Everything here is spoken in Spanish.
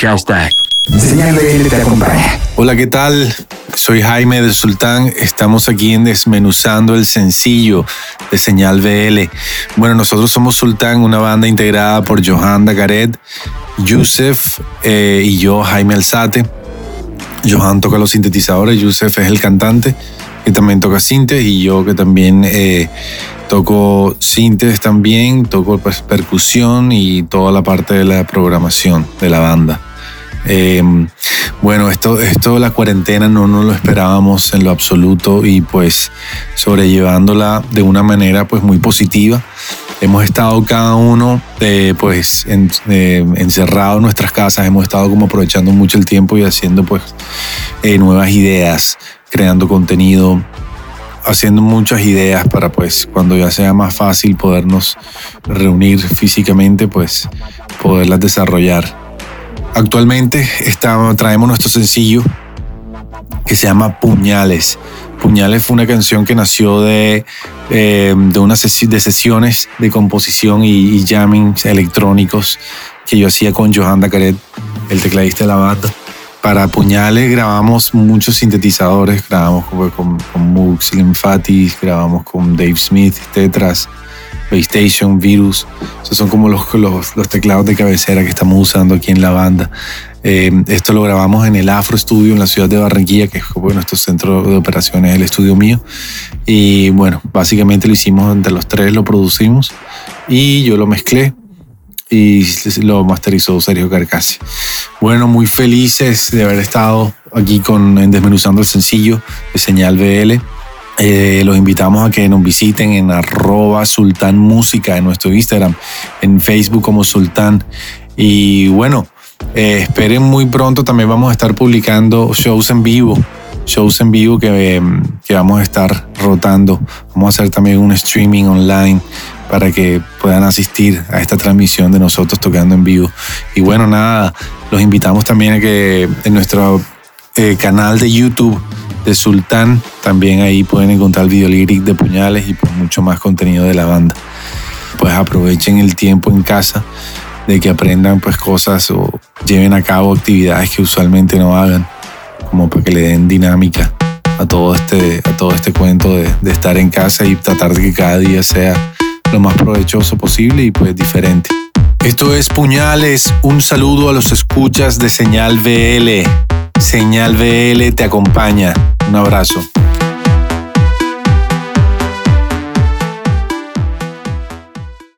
Hashtag. Señal BL te acompaña. Hola, ¿qué tal? Soy Jaime del Sultán. Estamos aquí en Desmenuzando el Sencillo de Señal BL. Bueno, nosotros somos Sultán, una banda integrada por Johan Dagaret, Yusef eh, y yo, Jaime Alzate. Johan toca los sintetizadores, Yusef es el cantante que también toca sintes y yo que también eh, toco sintes también, toco pues, percusión y toda la parte de la programación de la banda. Eh, bueno, esto, esto la cuarentena no nos lo esperábamos en lo absoluto y pues sobrellevándola de una manera pues muy positiva. Hemos estado cada uno eh, pues en, eh, encerrado en nuestras casas, hemos estado como aprovechando mucho el tiempo y haciendo pues nuevas ideas, creando contenido, haciendo muchas ideas para pues cuando ya sea más fácil podernos reunir físicamente pues poderlas desarrollar. Actualmente traemos nuestro sencillo que se llama Puñales. Puñales fue una canción que nació de, eh, de unas de sesiones de composición y, y, electrónicos que yo hacía con Johan Dacaret, el tecladista de la banda. Para Puñales grabamos muchos sintetizadores, grabamos con, con, con grabamos con Dave Smith, Tetras, PlayStation, Virus. Esos son como los, los, teclados de cabecera que estamos usando aquí en la banda. Eh, esto lo grabamos en el Afro Studio en la ciudad de Barranquilla, que es bueno, nuestro centro de operaciones, el estudio mío. Y bueno, básicamente lo hicimos entre los tres, lo producimos y yo lo mezclé y lo masterizó Sergio Carcassi. Bueno, muy felices de haber estado aquí con en Desmenuzando el Sencillo de Señal BL. Eh, los invitamos a que nos visiten en arroba sultán en nuestro Instagram, en Facebook como sultán. Y bueno, eh, esperen muy pronto, también vamos a estar publicando shows en vivo, shows en vivo que, que vamos a estar rotando. Vamos a hacer también un streaming online para que puedan asistir a esta transmisión de nosotros tocando en vivo. Y bueno, nada, los invitamos también a que en nuestro eh, canal de YouTube de Sultán. También ahí pueden encontrar el video lyric de Puñales y pues mucho más contenido de la banda. Pues aprovechen el tiempo en casa de que aprendan pues cosas o lleven a cabo actividades que usualmente no hagan, como para que le den dinámica a todo este, a todo este cuento de, de estar en casa y tratar de que cada día sea lo más provechoso posible y pues diferente. Esto es Puñales, un saludo a los escuchas de Señal VL. Señal VL te acompaña. Un abrazo.